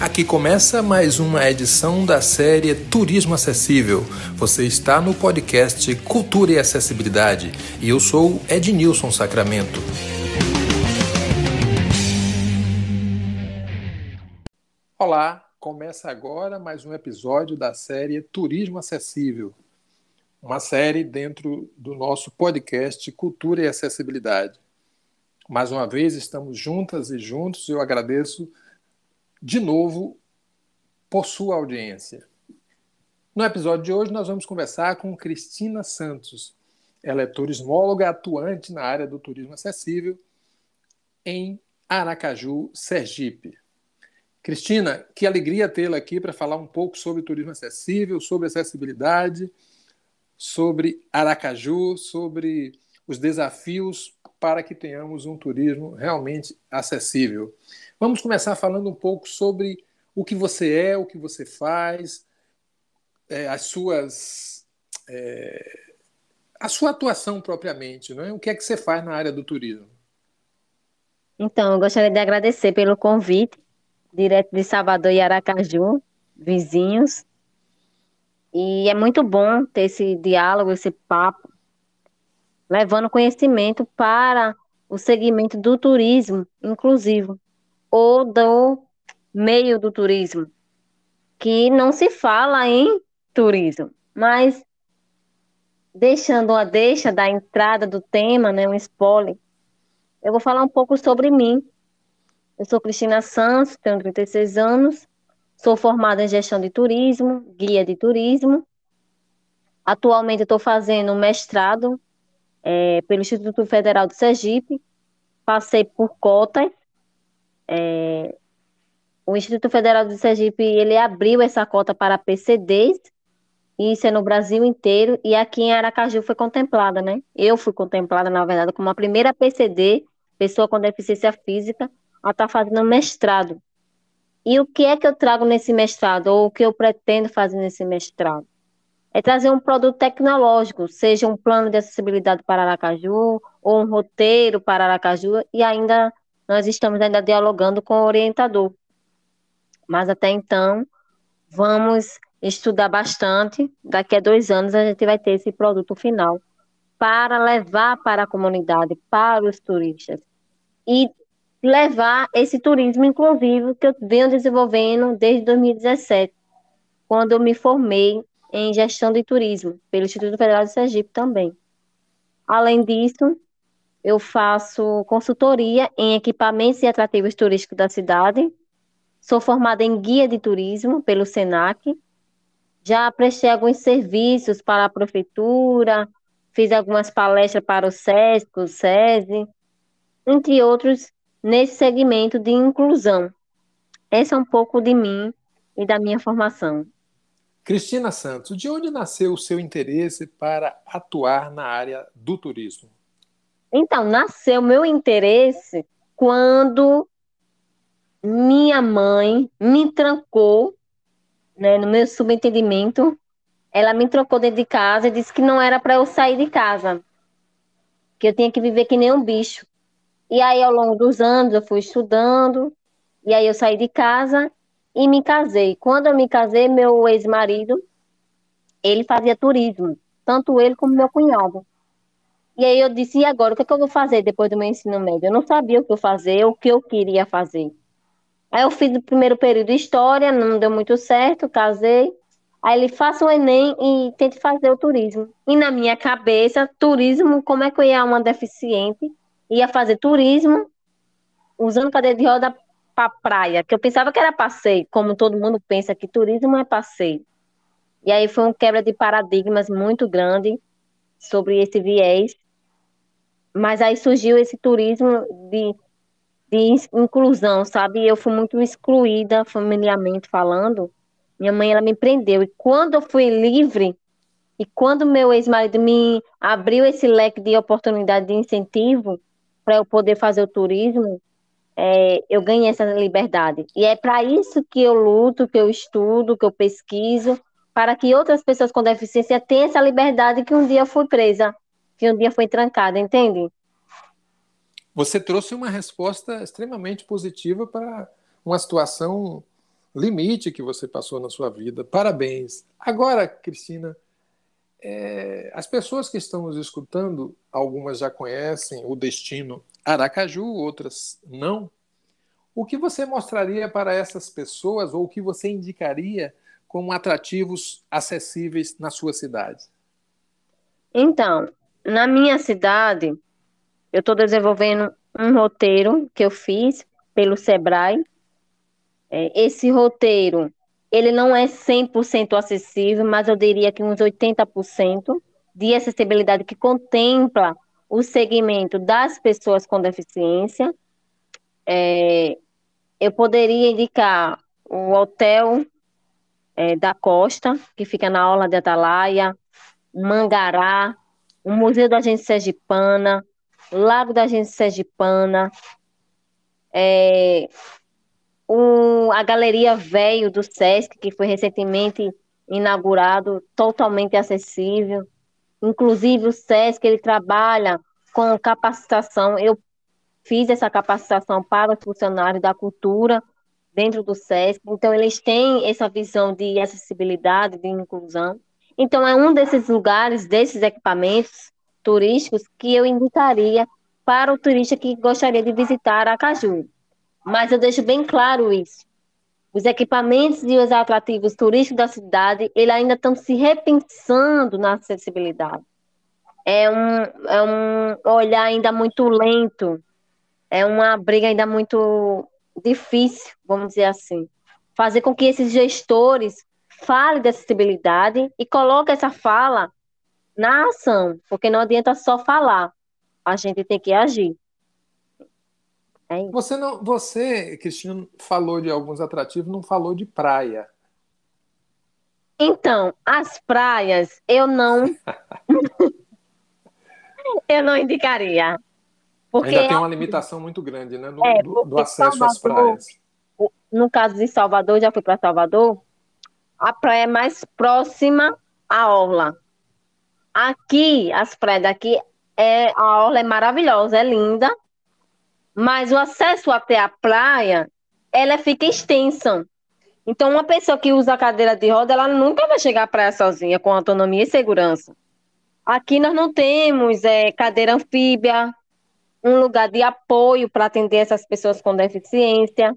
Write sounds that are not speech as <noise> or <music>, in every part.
Aqui começa mais uma edição da série Turismo Acessível. Você está no podcast Cultura e Acessibilidade e eu sou Ednilson Sacramento. Olá, começa agora mais um episódio da série Turismo Acessível, uma série dentro do nosso podcast Cultura e Acessibilidade. Mais uma vez estamos juntas e juntos eu agradeço de novo por sua audiência. No episódio de hoje nós vamos conversar com Cristina Santos. Ela é turismóloga atuante na área do turismo acessível em Aracaju, Sergipe. Cristina, que alegria tê-la aqui para falar um pouco sobre turismo acessível, sobre acessibilidade, sobre Aracaju, sobre os desafios para que tenhamos um turismo realmente acessível. Vamos começar falando um pouco sobre o que você é, o que você faz, é, as suas. É, a sua atuação propriamente, não é? O que é que você faz na área do turismo? Então, eu gostaria de agradecer pelo convite direto de Salvador e Aracaju, vizinhos. E é muito bom ter esse diálogo, esse papo, levando conhecimento para o segmento do turismo inclusivo ou do meio do turismo, que não se fala em turismo, mas deixando a deixa da entrada do tema, né, um spoiler, eu vou falar um pouco sobre mim, eu sou Cristina Santos, tenho 36 anos, sou formada em gestão de turismo, guia de turismo. Atualmente estou fazendo um mestrado é, pelo Instituto Federal do Sergipe. Passei por cotas. É, o Instituto Federal do Sergipe ele abriu essa cota para PCDs, isso é no Brasil inteiro, e aqui em Aracaju foi contemplada, né? Eu fui contemplada, na verdade, como a primeira PCD, pessoa com deficiência física, ela está fazendo mestrado. E o que é que eu trago nesse mestrado, ou o que eu pretendo fazer nesse mestrado? É trazer um produto tecnológico, seja um plano de acessibilidade para Aracaju, ou um roteiro para Aracaju, e ainda nós estamos ainda dialogando com o orientador. Mas até então, vamos estudar bastante. Daqui a dois anos a gente vai ter esse produto final para levar para a comunidade, para os turistas. E levar esse turismo inclusivo que eu venho desenvolvendo desde 2017, quando eu me formei em gestão de turismo pelo Instituto Federal de Sergipe também. Além disso, eu faço consultoria em equipamentos e atrativos turísticos da cidade. Sou formada em guia de turismo pelo SENAC. Já prestei alguns serviços para a prefeitura, fiz algumas palestras para o SESC, o SESI, entre outros nesse segmento de inclusão. Esse é um pouco de mim e da minha formação. Cristina Santos, de onde nasceu o seu interesse para atuar na área do turismo? Então, nasceu meu interesse quando minha mãe me trancou, né, no meu subentendimento, ela me trocou dentro de casa e disse que não era para eu sair de casa, que eu tinha que viver que nem um bicho. E aí, ao longo dos anos, eu fui estudando, e aí eu saí de casa e me casei. Quando eu me casei, meu ex-marido, ele fazia turismo, tanto ele como meu cunhado. E aí eu disse, e agora, o que, é que eu vou fazer depois do meu ensino médio? Eu não sabia o que eu fazer, o que eu queria fazer. Aí eu fiz o primeiro período de história, não deu muito certo, casei. Aí ele faça o Enem e tente fazer o turismo. E na minha cabeça, turismo, como é que eu ia uma deficiente ia fazer turismo usando cadeira de roda para praia, que eu pensava que era passeio, como todo mundo pensa que turismo é passeio. E aí foi um quebra de paradigmas muito grande sobre esse viés. Mas aí surgiu esse turismo de, de inclusão, sabe? Eu fui muito excluída familiarmente falando. Minha mãe ela me prendeu e quando eu fui livre e quando meu ex-marido me abriu esse leque de oportunidade de incentivo, para eu poder fazer o turismo, é, eu ganhei essa liberdade. E é para isso que eu luto, que eu estudo, que eu pesquiso, para que outras pessoas com deficiência tenham essa liberdade que um dia fui presa, que um dia foi trancada, entende? Você trouxe uma resposta extremamente positiva para uma situação limite que você passou na sua vida. Parabéns. Agora, Cristina, é, as pessoas que estão nos escutando, algumas já conhecem o destino Aracaju, outras não. O que você mostraria para essas pessoas ou o que você indicaria como atrativos acessíveis na sua cidade? Então, na minha cidade, eu estou desenvolvendo um roteiro que eu fiz pelo Sebrae. É, esse roteiro, ele não é 100% acessível, mas eu diria que uns 80% de acessibilidade que contempla o segmento das pessoas com deficiência. É, eu poderia indicar o Hotel é, da Costa, que fica na Orla de Atalaia, Mangará, o Museu da Agência Sergipana, Lago da Agência Sergipana, é, o, a Galeria Velho do Sesc, que foi recentemente inaugurado, totalmente acessível. Inclusive, o Sesc ele trabalha com capacitação. Eu fiz essa capacitação para os funcionários da cultura dentro do SESC. Então, eles têm essa visão de acessibilidade, de inclusão. Então, é um desses lugares, desses equipamentos turísticos que eu indicaria para o turista que gostaria de visitar Aracaju. Mas eu deixo bem claro isso. Os equipamentos e os atrativos turísticos da cidade, eles ainda estão se repensando na acessibilidade. É um, é um olhar ainda muito lento, é uma briga ainda muito difícil, vamos dizer assim. Fazer com que esses gestores fale de acessibilidade e coloque essa fala na ação, porque não adianta só falar, a gente tem que agir. É você não, você, Cristina, falou de alguns atrativos, não falou de praia. Então, as praias eu não <laughs> eu não indicaria. Porque Ainda tem uma limitação muito grande, né, no, é, do, do, acesso Salvador, às praias. No caso de Salvador, já fui para Salvador, a praia é mais próxima à orla. Aqui, as praias daqui, é, a orla é maravilhosa, é linda, mas o acesso até a praia, ela fica extensa. Então, uma pessoa que usa cadeira de roda, ela nunca vai chegar à praia sozinha, com autonomia e segurança. Aqui nós não temos é, cadeira anfíbia, um lugar de apoio para atender essas pessoas com deficiência.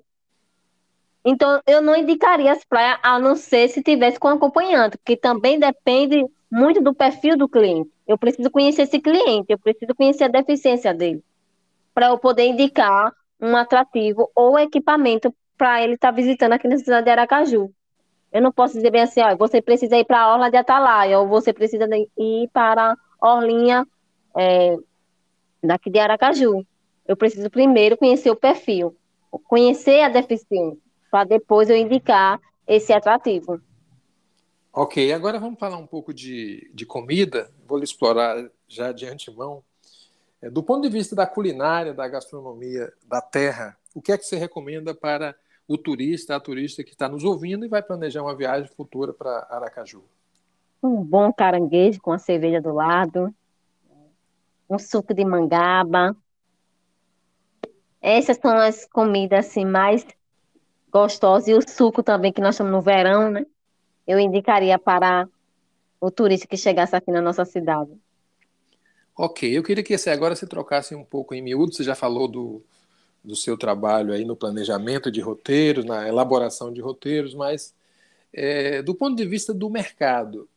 Então, eu não indicaria as praias a não ser se tivesse com acompanhante, porque também depende muito do perfil do cliente. Eu preciso conhecer esse cliente, eu preciso conhecer a deficiência dele, para eu poder indicar um atrativo ou equipamento para ele estar tá visitando aqui na cidade de Aracaju. Eu não posso dizer bem assim, ó, você precisa ir para a Orla de Atalaia, ou você precisa ir para a Orlinha é, daqui de Aracaju. Eu preciso primeiro conhecer o perfil, conhecer a deficiência para depois eu indicar esse atrativo. Ok, agora vamos falar um pouco de, de comida. Vou explorar já de antemão. É, do ponto de vista da culinária, da gastronomia da terra, o que é que você recomenda para o turista, a turista que está nos ouvindo e vai planejar uma viagem futura para Aracaju? Um bom caranguejo com a cerveja do lado, um suco de mangaba. Essas são as comidas assim mais gostosa. E o suco também, que nós estamos no verão, né? Eu indicaria para o turista que chegasse aqui na nossa cidade. Ok, eu queria que você agora se trocasse um pouco em miúdo. Você já falou do, do seu trabalho aí no planejamento de roteiros, na elaboração de roteiros, mas é, do ponto de vista do mercado,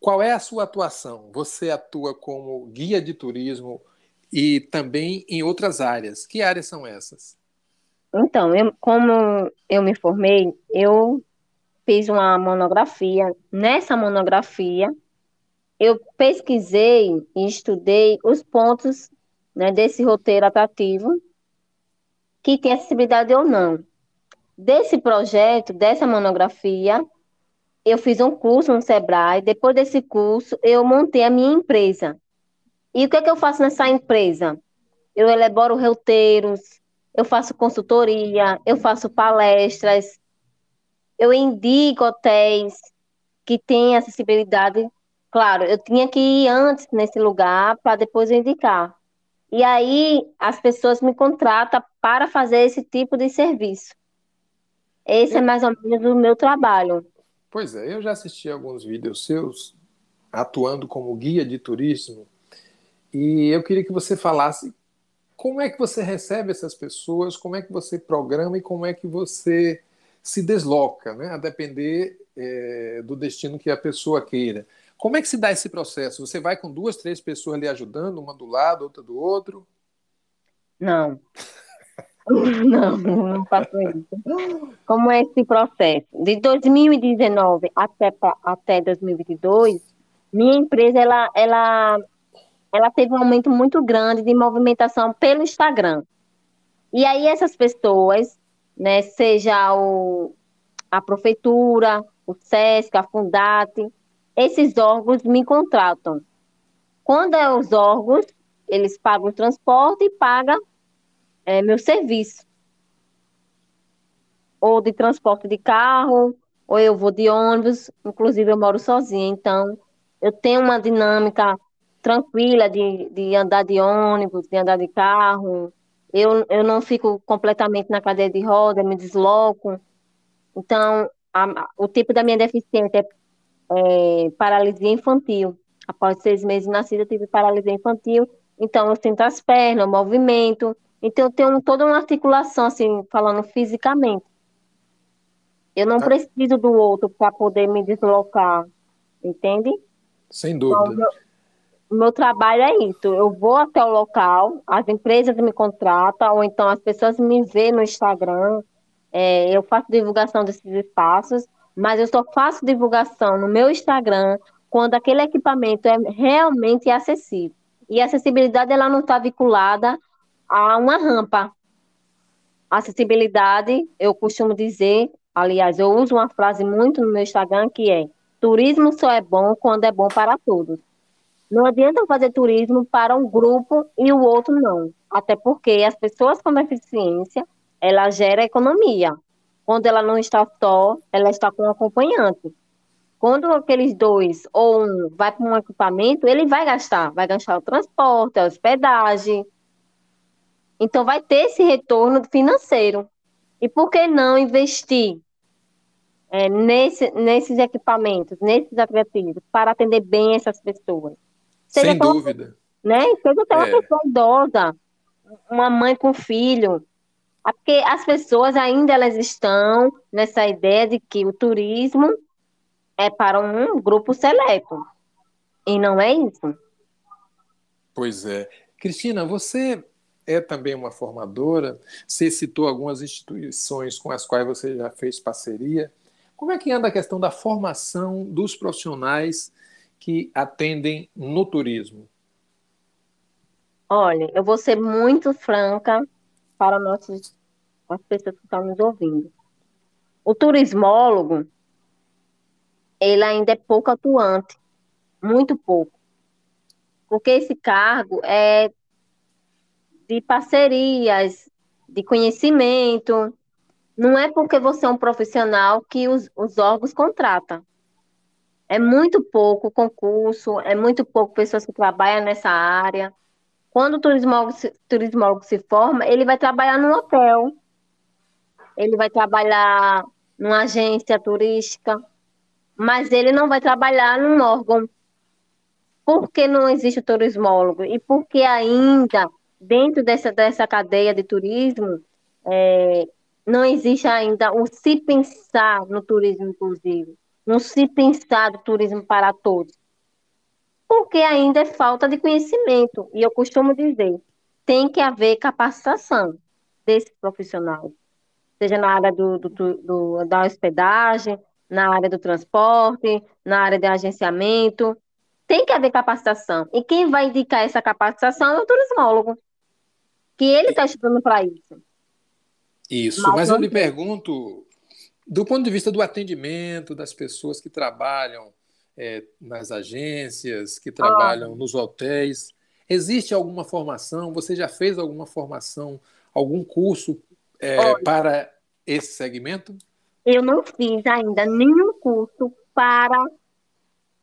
qual é a sua atuação? Você atua como guia de turismo e também em outras áreas. Que áreas são essas? Então, eu, como eu me formei, eu fiz uma monografia. Nessa monografia, eu pesquisei e estudei os pontos né, desse roteiro atrativo que tem acessibilidade ou não. Desse projeto, dessa monografia, eu fiz um curso no Sebrae. Depois desse curso, eu montei a minha empresa. E o que, é que eu faço nessa empresa? Eu elaboro roteiros, eu faço consultoria, eu faço palestras, eu indico hotéis que têm acessibilidade. Claro, eu tinha que ir antes nesse lugar para depois eu indicar. E aí as pessoas me contratam para fazer esse tipo de serviço. Esse é mais ou menos o meu trabalho. Pois é, eu já assisti alguns vídeos seus atuando como guia de turismo e eu queria que você falasse como é que você recebe essas pessoas, como é que você programa e como é que você se desloca, né? a depender é, do destino que a pessoa queira. Como é que se dá esse processo? Você vai com duas, três pessoas ali ajudando, uma do lado, outra do outro? Não. <laughs> não, não faço isso. Como é esse processo? De 2019 até, até 2022, minha empresa ela, ela, ela teve um aumento muito grande de movimentação pelo Instagram. E aí essas pessoas, né, seja o, a prefeitura, o SESC, a Fundate, esses órgãos me contratam. Quando é os órgãos, eles pagam o transporte e pagam é, meu serviço. Ou de transporte de carro, ou eu vou de ônibus, inclusive eu moro sozinha, então eu tenho uma dinâmica tranquila de, de andar de ônibus, de andar de carro. Eu, eu não fico completamente na cadeira de roda, me desloco. Então, a, o tipo da minha deficiência é é, paralisia infantil. Após seis meses de nascida, eu tive paralisia infantil. Então, eu sinto as pernas, o movimento. Então, eu tenho toda uma articulação, assim, falando fisicamente. Eu não tá. preciso do outro para poder me deslocar, entende? Sem dúvida. Então, meu, o meu trabalho é isso. Eu vou até o local, as empresas me contratam, ou então as pessoas me veem no Instagram. É, eu faço divulgação desses espaços mas eu só faço divulgação no meu Instagram quando aquele equipamento é realmente acessível. E a acessibilidade ela não está vinculada a uma rampa. A acessibilidade, eu costumo dizer, aliás, eu uso uma frase muito no meu Instagram que é: turismo só é bom quando é bom para todos. Não adianta eu fazer turismo para um grupo e o outro não. Até porque as pessoas com deficiência, ela gera economia. Quando ela não está só, ela está com um acompanhante. Quando aqueles dois ou um vai para um equipamento, ele vai gastar, vai gastar o transporte, a hospedagem. Então vai ter esse retorno financeiro. E por que não investir é, nesse, nesses equipamentos, nesses aplicativos, para atender bem essas pessoas? Seja Sem dúvida. Né? Seja até uma é. pessoa idosa, uma mãe com filho, porque as pessoas ainda elas estão nessa ideia de que o turismo é para um grupo seleto. E não é isso. Pois é. Cristina, você é também uma formadora. Você citou algumas instituições com as quais você já fez parceria. Como é que anda a questão da formação dos profissionais que atendem no turismo? Olha, eu vou ser muito franca para nossos, as pessoas que estão nos ouvindo. O turismólogo, ele ainda é pouco atuante, muito pouco. Porque esse cargo é de parcerias, de conhecimento. Não é porque você é um profissional que os, os órgãos contratam. É muito pouco concurso, é muito pouco pessoas que trabalham nessa área. Quando o turismólogo se, turismólogo se forma, ele vai trabalhar num hotel, ele vai trabalhar numa agência turística, mas ele não vai trabalhar num órgão. Por que não existe o turismólogo? E por que ainda, dentro dessa, dessa cadeia de turismo, é, não existe ainda o se pensar no turismo inclusive, não se pensar do turismo para todos porque ainda é falta de conhecimento. E eu costumo dizer, tem que haver capacitação desses profissionais, seja na área do, do, do, da hospedagem, na área do transporte, na área de agenciamento. Tem que haver capacitação. E quem vai indicar essa capacitação é o turismólogo, que ele está estudando para isso. Isso, mas, mas eu lhe pergunto, do ponto de vista do atendimento das pessoas que trabalham é, nas agências, que trabalham ah. nos hotéis. Existe alguma formação? Você já fez alguma formação, algum curso é, para esse segmento? Eu não fiz ainda nenhum curso para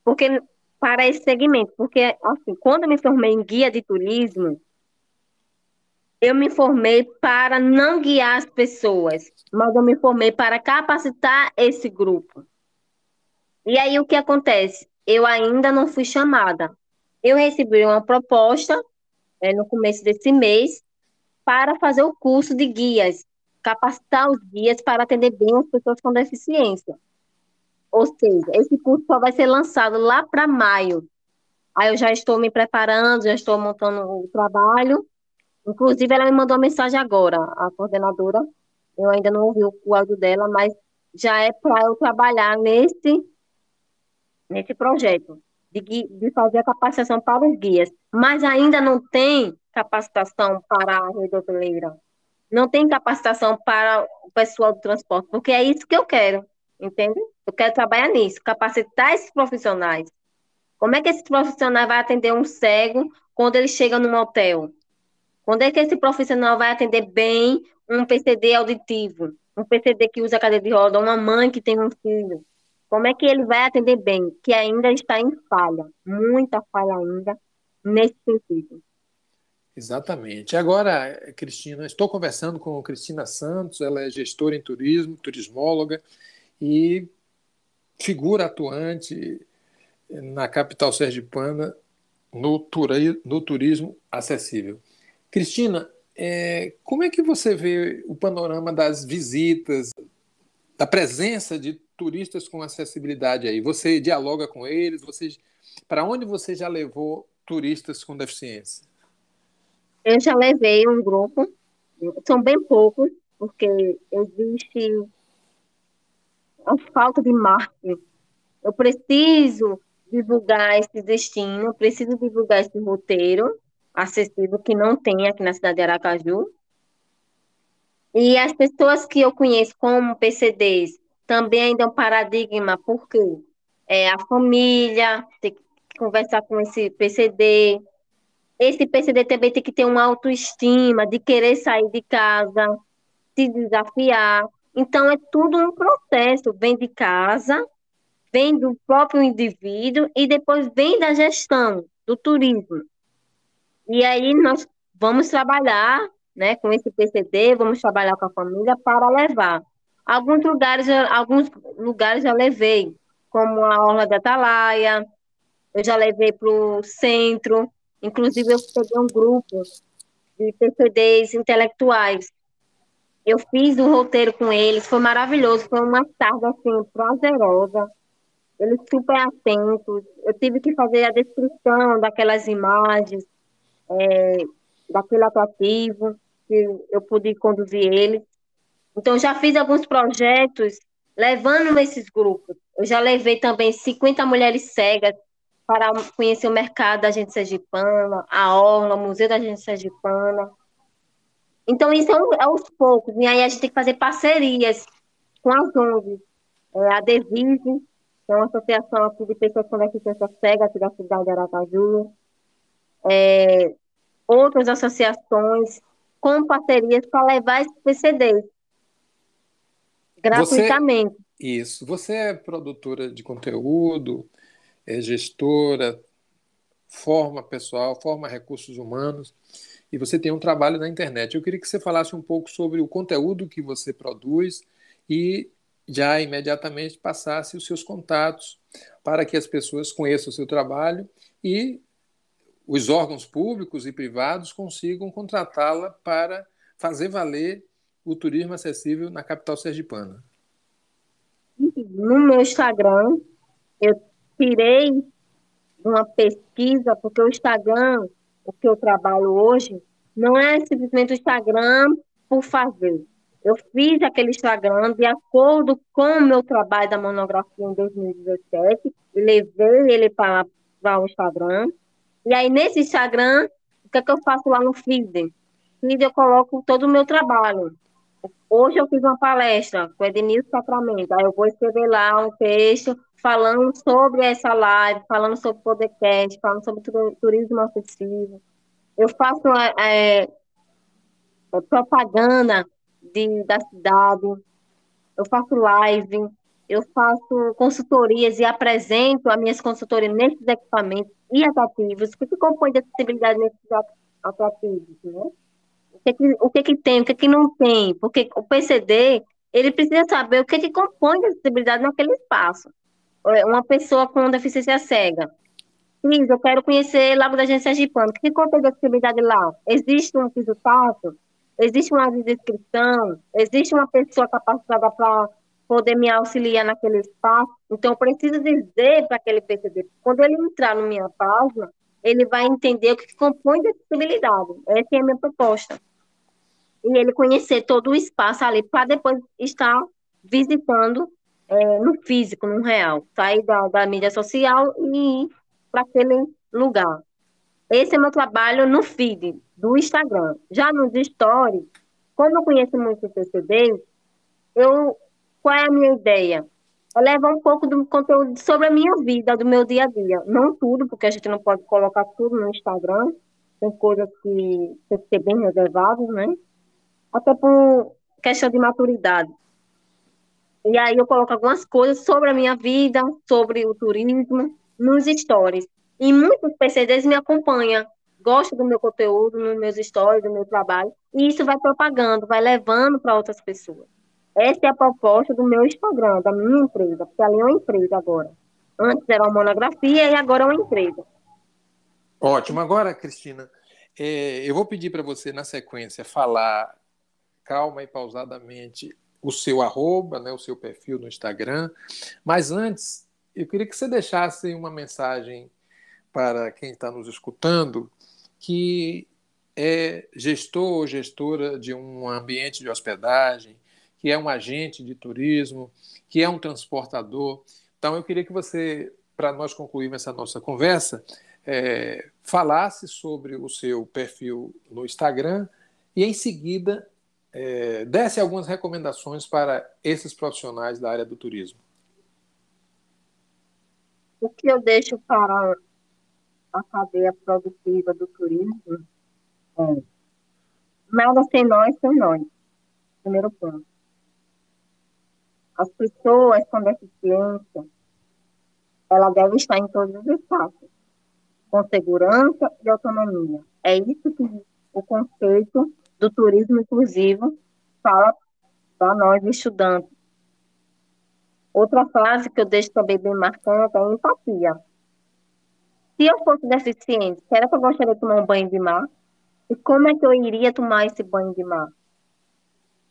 porque para esse segmento, porque assim, quando eu me formei em guia de turismo, Eu me formei para não guiar as pessoas, mas eu me formei para capacitar esse grupo. E aí o que acontece? Eu ainda não fui chamada. Eu recebi uma proposta é, no começo desse mês para fazer o curso de guias, capacitar os guias para atender bem as pessoas com deficiência. Ou seja, esse curso só vai ser lançado lá para maio. Aí eu já estou me preparando, já estou montando o trabalho. Inclusive, ela me mandou uma mensagem agora, a coordenadora. Eu ainda não ouvi o áudio dela, mas já é para eu trabalhar nesse, nesse projeto de, de fazer a capacitação para os guias. Mas ainda não tem capacitação para a rede hoteleira. Não tem capacitação para o pessoal do transporte, porque é isso que eu quero, entende? Eu quero trabalhar nisso, capacitar esses profissionais. Como é que esse profissional vai atender um cego quando ele chega num hotel? Quando é que esse profissional vai atender bem um PCD auditivo? Um PCD que usa cadeira de roda, uma mãe que tem um filho? Como é que ele vai atender bem? Que ainda está em falha, muita falha ainda nesse sentido. Exatamente. Agora, Cristina, estou conversando com Cristina Santos, ela é gestora em turismo, turismóloga e figura atuante na capital sergipana no, turi no turismo acessível. Cristina, é, como é que você vê o panorama das visitas, da presença de turistas com acessibilidade aí? Você dialoga com eles? Você, para onde você já levou turistas com deficiência? Eu já levei um grupo, são bem poucos, porque existe a falta de marketing. Eu preciso divulgar esse destino, preciso divulgar esse roteiro acessível que não tem aqui na cidade de Aracaju. E as pessoas que eu conheço como PCDs também ainda é um paradigma, porque é a família tem que conversar com esse PCD. Esse PCD também tem que ter uma autoestima de querer sair de casa, se desafiar. Então, é tudo um processo. Vem de casa, vem do próprio indivíduo e depois vem da gestão, do turismo. E aí nós vamos trabalhar né, com esse PCD, vamos trabalhar com a família para levar. Alguns lugares, alguns lugares eu levei, como a Orla da Atalaia, eu já levei para o centro, inclusive eu peguei um grupo de PCDs intelectuais eu fiz o roteiro com eles, foi maravilhoso, foi uma tarde assim, prazerosa. Eles super atentos. Eu tive que fazer a descrição daquelas imagens, é, daquele atrativo, que eu pude conduzir eles. Então, já fiz alguns projetos levando esses grupos. Eu já levei também 50 mulheres cegas para conhecer o mercado da gente sergipana, a Orla, o Museu da gente sergipana. Então, isso é, é aos poucos. E aí a gente tem que fazer parcerias com as ONGs. É, a Devise, que é uma associação aqui de pessoas com deficiência cega aqui da cidade de Aracaju. É, outras associações com parcerias para levar esses PCDs gratuitamente. Você, isso. Você é produtora de conteúdo, é gestora, forma pessoal, forma recursos humanos e você tem um trabalho na internet. Eu queria que você falasse um pouco sobre o conteúdo que você produz e já imediatamente passasse os seus contatos para que as pessoas conheçam o seu trabalho e os órgãos públicos e privados consigam contratá-la para fazer valer o turismo acessível na capital sergipana. No meu Instagram, eu tirei uma pesquisa, porque o Instagram o que eu trabalho hoje não é simplesmente o Instagram por fazer. Eu fiz aquele Instagram de acordo com o meu trabalho da monografia em 2017, levei ele para, o Instagram. E aí, nesse Instagram, o que, é que eu faço lá no feed? feed eu coloco todo o meu trabalho. Hoje eu fiz uma palestra com o Edenilson Sacramento, aí eu vou escrever lá um texto falando sobre essa live, falando sobre podcast, falando sobre turismo acessível. Eu faço é, é, propaganda de, da cidade, eu faço live, eu faço consultorias e apresento as minhas consultorias nesses equipamentos e atrativos. Que compõe de acessibilidade nesses atrativos? Né? Que, que, o que, que tem, o que, que não tem, porque o PCD ele precisa saber o que, que compõe a acessibilidade naquele espaço. É, uma pessoa com deficiência cega. Cris, eu quero conhecer Lago da Gente Sergipano. O que, que compõe a acessibilidade lá? Existe um piso tato? Existe uma descrição? Existe uma pessoa capacitada para poder me auxiliar naquele espaço? Então, eu preciso dizer para aquele PCD, quando ele entrar na minha página, ele vai entender o que compõe a acessibilidade. Essa é a minha proposta e ele conhecer todo o espaço ali para depois estar visitando é, no físico, no real, sair da, da mídia social e ir para aquele lugar. Esse é meu trabalho no feed do Instagram. Já nos stories, como eu conheço muito o PCD, eu, qual é a minha ideia? É levar um pouco do conteúdo sobre a minha vida, do meu dia a dia. Não tudo, porque a gente não pode colocar tudo no Instagram. Tem coisas que tem que ser bem reservadas, né? Até por questão de maturidade. E aí eu coloco algumas coisas sobre a minha vida, sobre o turismo, nos stories. E muitos PCDs me acompanham, gostam do meu conteúdo, nos meus stories, do meu trabalho, e isso vai propagando, vai levando para outras pessoas. Essa é a proposta do meu Instagram, da minha empresa, porque ali é uma empresa agora. Antes era uma monografia e agora é uma empresa. Ótimo. Agora, Cristina, é, eu vou pedir para você, na sequência, falar calma e pausadamente o seu arroba, né, o seu perfil no Instagram. Mas antes, eu queria que você deixasse uma mensagem para quem está nos escutando que é gestor ou gestora de um ambiente de hospedagem, que é um agente de turismo, que é um transportador. Então, eu queria que você, para nós concluirmos essa nossa conversa, é, falasse sobre o seu perfil no Instagram e, em seguida, é, desse algumas recomendações para esses profissionais da área do turismo. O que eu deixo para a cadeia produtiva do turismo é nada sem nós, sem nós. Primeiro ponto. As pessoas com deficiência, ela deve estar em todos os espaços, com segurança e autonomia. É isso que o conceito do turismo inclusivo fala para nós estudantes. Outra frase que eu deixo também bem marcante é empatia. Se eu fosse deficiente, será que eu gostaria de tomar um banho de mar? E como é que eu iria tomar esse banho de mar?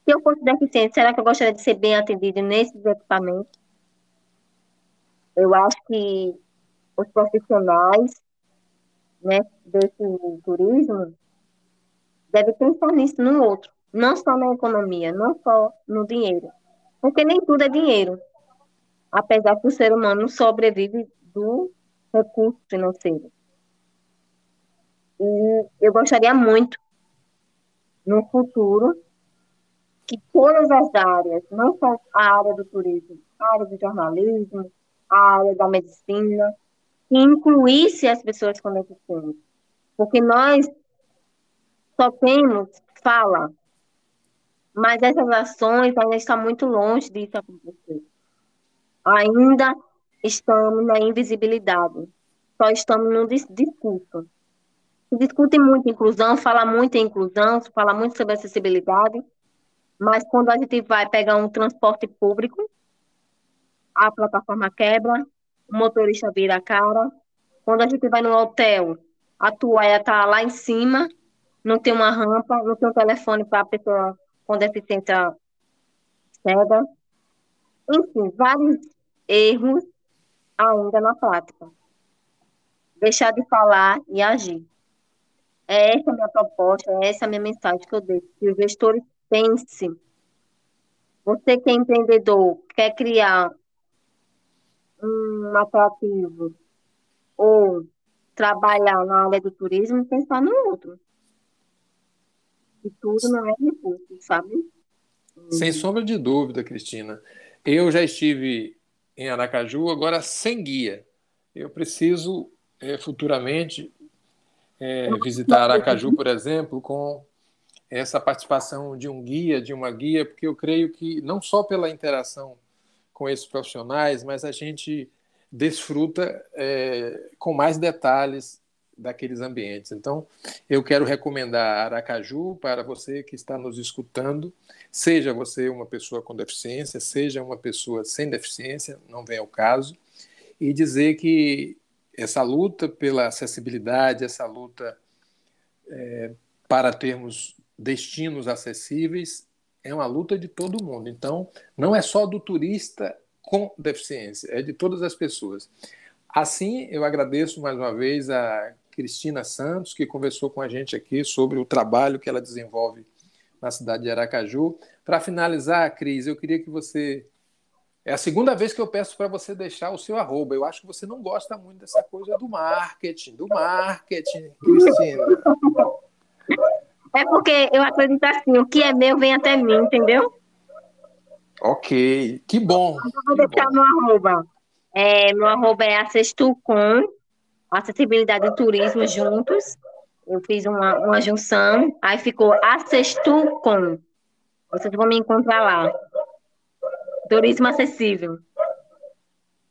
Se eu fosse deficiente, será que eu gostaria de ser bem atendido nesses equipamentos? Eu acho que os profissionais né, desse turismo deve pensar nisso no outro, não só na economia, não só no dinheiro. Porque nem tudo é dinheiro. Apesar que o ser humano sobrevive do recurso financeiro. E eu gostaria muito, no futuro, que todas as áreas, não só a área do turismo, a área do jornalismo, a área da medicina, que incluísse as pessoas com deficiência. Porque nós só temos fala, mas essas ações ainda estão muito longe disso acontecer. Ainda estamos na invisibilidade, só estamos no discurso. Se discute muito inclusão, fala muito em inclusão, fala muito sobre acessibilidade, mas quando a gente vai pegar um transporte público, a plataforma quebra, o motorista vira a cara. Quando a gente vai no hotel, a toalha está lá em cima não tem uma rampa, não tem um telefone para a pessoa com deficiência cega. Enfim, vários erros ainda na prática. Deixar de falar e agir. É essa a minha proposta, é essa a minha mensagem que eu deixo. Que os gestores pensem. Você que é empreendedor, quer criar um atrativo ou trabalhar na área do turismo, pensar no outro. E tudo não é recurso, sabe? Sem sombra de dúvida, Cristina. Eu já estive em Aracaju, agora sem guia. Eu preciso é, futuramente é, visitar Aracaju, por exemplo, com essa participação de um guia, de uma guia, porque eu creio que não só pela interação com esses profissionais, mas a gente desfruta é, com mais detalhes daqueles ambientes. Então, eu quero recomendar Aracaju para você que está nos escutando, seja você uma pessoa com deficiência, seja uma pessoa sem deficiência, não vem ao caso, e dizer que essa luta pela acessibilidade, essa luta é, para termos destinos acessíveis, é uma luta de todo mundo. Então, não é só do turista com deficiência, é de todas as pessoas. Assim, eu agradeço mais uma vez a Cristina Santos, que conversou com a gente aqui sobre o trabalho que ela desenvolve na cidade de Aracaju. Para finalizar, Cris, eu queria que você. É a segunda vez que eu peço para você deixar o seu arroba. Eu acho que você não gosta muito dessa coisa do marketing, do marketing, Cristina. É porque eu acredito assim, o que é meu vem até mim, entendeu? Ok, que bom. Eu vou deixar bom. meu arroba. É, meu arroba é acestucom, acessibilidade e turismo juntos. Eu fiz uma, uma junção, aí ficou acestucom. Vocês vão me encontrar lá. Turismo acessível.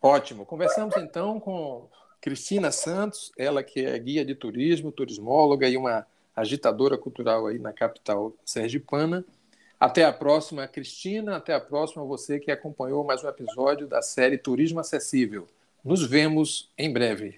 Ótimo. Conversamos então com Cristina Santos, ela que é guia de turismo, turismóloga e uma agitadora cultural aí na capital sergipana. Até a próxima, Cristina. Até a próxima, você que acompanhou mais um episódio da série Turismo Acessível. Nos vemos em breve.